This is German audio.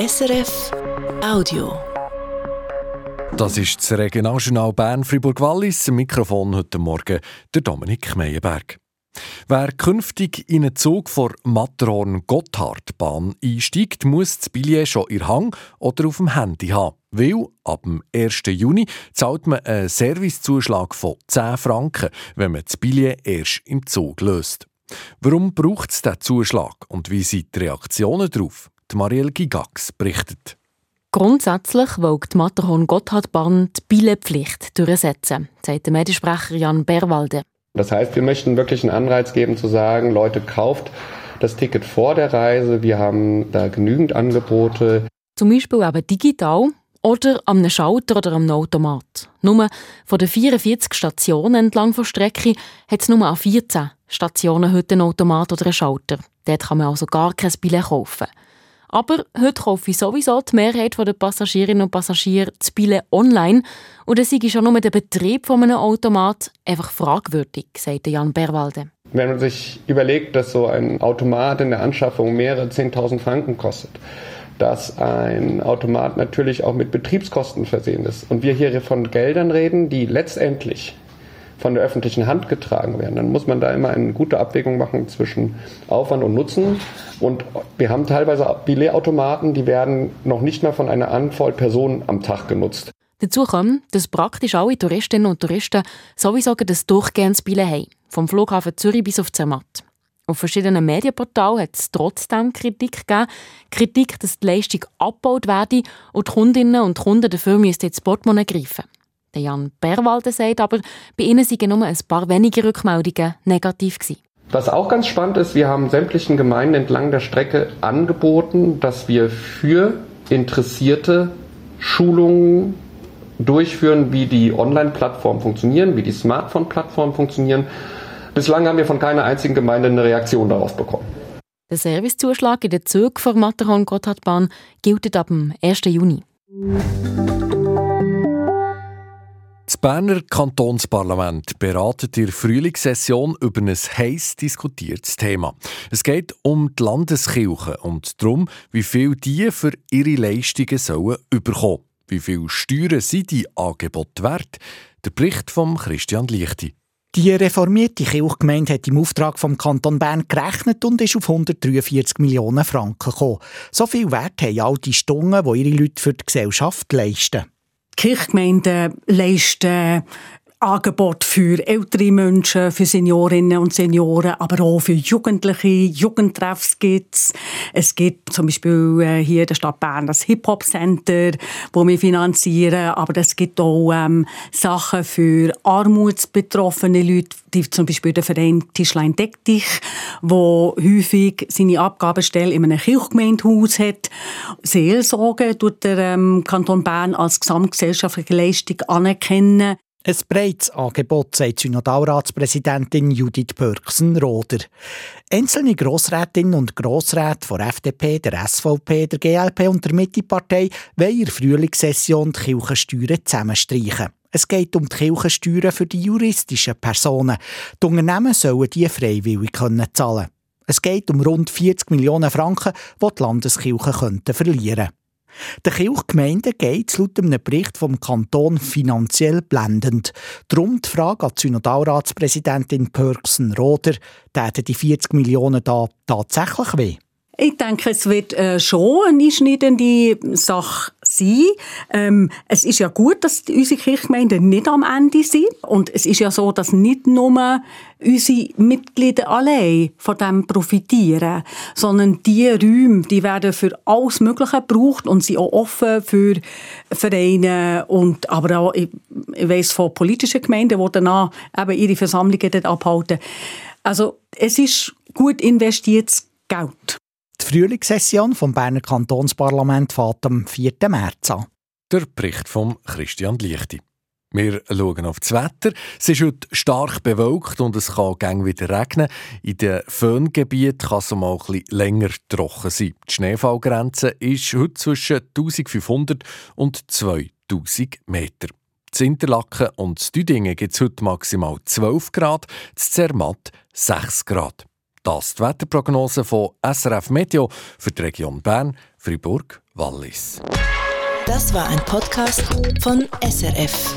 SRF Audio. Das ist das Regionaljournal Bern Fribourg-Wallis. Im Mikrofon heute Morgen der Dominik Meyerberg. Wer künftig in einen Zug vor Matterhorn-Gotthardbahn einsteigt, muss das Billett schon in Hang oder auf dem Handy haben. Weil ab dem 1. Juni zahlt man einen Servicezuschlag von 10 Franken, wenn man das Billett erst im Zug löst. Warum braucht es diesen Zuschlag und wie sind die Reaktionen darauf? Marielle Gigax berichtet. Grundsätzlich will die Matterhorn-Gotthardbahn die Billetpflicht durchsetzen, sagt der Mediensprecher Jan Berwalde. Das heißt, wir möchten wirklich einen Anreiz geben zu sagen, Leute, kauft das Ticket vor der Reise. Wir haben da genügend Angebote. Zum Beispiel eben digital oder am Schalter oder am Automat. Nur von den 44 Stationen entlang der Strecke hat es nur an 14 Stationen heute einen Automat oder einen Schalter. Dort kann man also gar kein Billett kaufen. Aber heute kaufe ich sowieso die Mehrheit der Passagierinnen und Passagiere das Billett online. Und dann sei schon nur der Betrieb von einem Automat einfach fragwürdig, sagt Jan Berwalde. Wenn man sich überlegt, dass so ein Automat in der Anschaffung mehrere 10.000 Franken kostet, dass ein Automat natürlich auch mit Betriebskosten versehen ist und wir hier von Geldern reden, die letztendlich von der öffentlichen Hand getragen werden, dann muss man da immer eine gute Abwägung machen zwischen Aufwand und Nutzen. Und wir haben teilweise Billetautomaten, die werden noch nicht mal von einer Handvoll Personen am Tag genutzt. Dazu kommt, dass praktisch alle Touristinnen und Touristen sowieso ein durchgehendes Billett haben, vom Flughafen Zürich bis auf Zermatt. Auf verschiedenen Medienportalen hat es trotzdem Kritik gegeben. Kritik, dass die Leistung abgebaut werde und die Kundinnen und Kunden dafür müssten ins Portemonnaie greifen. Der Jan Berwalde sagt aber, bei ihnen seien nur ein paar wenige Rückmeldungen negativ gewesen. Was auch ganz spannend ist, wir haben sämtlichen Gemeinden entlang der Strecke angeboten, dass wir für Interessierte Schulungen durchführen, wie die Online-Plattformen funktionieren, wie die Smartphone-Plattformen funktionieren. Bislang haben wir von keiner einzigen Gemeinde eine Reaktion darauf bekommen. Der Servicezuschlag in der Zug vor Matterhorn-Gotthardbahn gilt ab dem 1. Juni. Berner Kantonsparlament beratet in der Frühlingssession über ein heiß diskutiertes Thema. Es geht um die Landeskirche und darum, wie viel die für ihre Leistungen sollen überkommen. Wie viel Steuern sind die Angebote wert? Der Bericht von Christian Lichti. Die reformierte Kirchgemeinde hat im Auftrag vom Kanton Bern gerechnet und ist auf 143 Millionen Franken gekommen. So viel Wert haben all die Stunden, die ihre Leute für die Gesellschaft leisten. Kirchgemeinden leisten Angebot für ältere Menschen, für Seniorinnen und Senioren, aber auch für Jugendliche. Jugendtreffs gibt's. Es gibt zum Beispiel äh, hier in der Stadt Bern das Hip-Hop-Center, wo wir finanzieren, aber es gibt auch ähm, Sachen für armutsbetroffene Leute, die zum Beispiel der Verein Tischlein Deck dich, wo häufig seine Abgabestelle in einem Kirchgemeindehaus hat. Seelsorge tut der ähm, Kanton Bern als gesamtgesellschaftliche Leistung anerkennen. Ein breites Angebot, sagt Synodalratspräsidentin Judith Pörksen-Roder. Einzelne Grossrätinnen und Grossräte von FDP, der SVP, der GLP und der Mittepartei wollen in der Frühlingssession die Kirchensteuern zusammenstreichen. Es geht um die Kirchensteuern für die juristischen Personen. Die Unternehmen sollen die freiwillig zahlen können. Es geht um rund 40 Millionen Franken, die die Landeskirchen verlieren könnten. Der Kirchgemeinden geht es laut einem Bericht vom Kanton finanziell blendend. Darum die Frage an die Synodalratspräsidentin Pörksen-Roder, täten die 40 Millionen da tatsächlich weh? Ich denke, es wird äh, schon eine einschneidende Sache sein. Ähm, es ist ja gut, dass unsere Kirchgemeinden nicht am Ende sind. Und es ist ja so, dass nicht nur unsere Mitglieder allein von dem profitieren, sondern die Räume, die werden für alles Mögliche gebraucht und sind auch offen für Vereine und aber auch, ich, ich weiss von politischen Gemeinden, die danach eben ihre Versammlungen dort abhalten. Also es ist gut investiertes Geld. Die Frühlingssession vom Berner Kantonsparlament fährt am 4. März an. Der Bericht von Christian Lichti. Wir schauen auf das Wetter. Es ist heute stark bewölkt und es kann gäng wieder regnen. In den Föhngebieten kann es mal ein länger trocken sein. Die Schneefallgrenze ist heute zwischen 1500 und 2000 Meter. In Interlaken und Düdingen gibt es heute maximal 12 Grad, in Zermatt 6 Grad. Das ist die Wetterprognose von SRF Meteo für die Region Bern, Fribourg, Wallis. Das war ein Podcast von SRF.